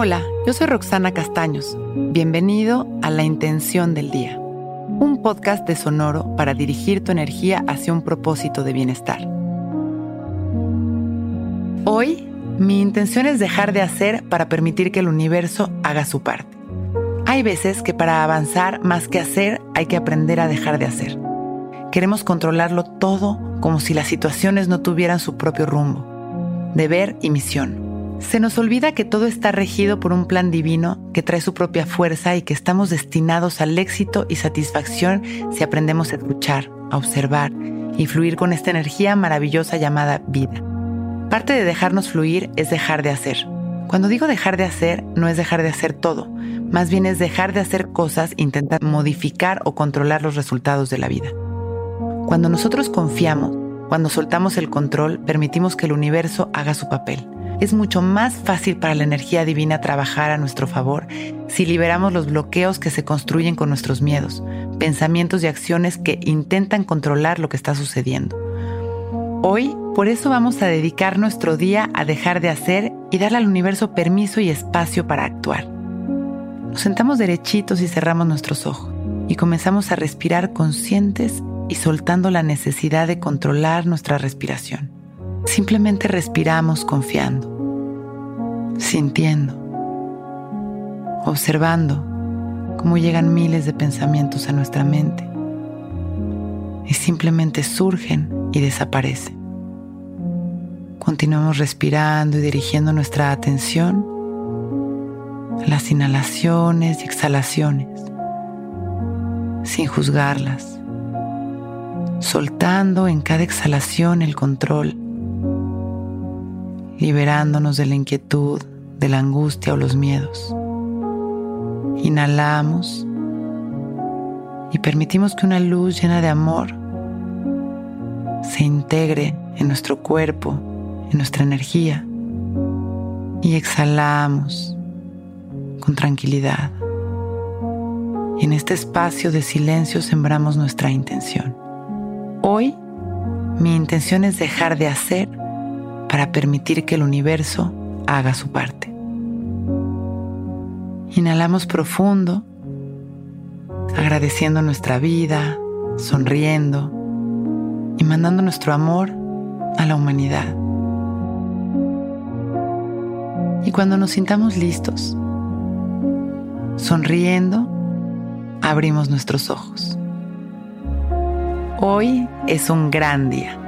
Hola, yo soy Roxana Castaños. Bienvenido a La Intención del Día, un podcast de Sonoro para dirigir tu energía hacia un propósito de bienestar. Hoy, mi intención es dejar de hacer para permitir que el universo haga su parte. Hay veces que para avanzar más que hacer hay que aprender a dejar de hacer. Queremos controlarlo todo como si las situaciones no tuvieran su propio rumbo, deber y misión. Se nos olvida que todo está regido por un plan divino que trae su propia fuerza y que estamos destinados al éxito y satisfacción si aprendemos a escuchar, a observar y fluir con esta energía maravillosa llamada vida. Parte de dejarnos fluir es dejar de hacer. Cuando digo dejar de hacer, no es dejar de hacer todo, más bien es dejar de hacer cosas e intentar modificar o controlar los resultados de la vida. Cuando nosotros confiamos, cuando soltamos el control, permitimos que el universo haga su papel es mucho más fácil para la energía divina trabajar a nuestro favor si liberamos los bloqueos que se construyen con nuestros miedos, pensamientos y acciones que intentan controlar lo que está sucediendo. Hoy, por eso vamos a dedicar nuestro día a dejar de hacer y darle al universo permiso y espacio para actuar. Nos sentamos derechitos y cerramos nuestros ojos y comenzamos a respirar conscientes y soltando la necesidad de controlar nuestra respiración. Simplemente respiramos confiando, sintiendo, observando cómo llegan miles de pensamientos a nuestra mente y simplemente surgen y desaparecen. Continuamos respirando y dirigiendo nuestra atención a las inhalaciones y exhalaciones, sin juzgarlas, soltando en cada exhalación el control liberándonos de la inquietud, de la angustia o los miedos. Inhalamos y permitimos que una luz llena de amor se integre en nuestro cuerpo, en nuestra energía. Y exhalamos con tranquilidad. Y en este espacio de silencio sembramos nuestra intención. Hoy mi intención es dejar de hacer para permitir que el universo haga su parte. Inhalamos profundo, agradeciendo nuestra vida, sonriendo y mandando nuestro amor a la humanidad. Y cuando nos sintamos listos, sonriendo, abrimos nuestros ojos. Hoy es un gran día.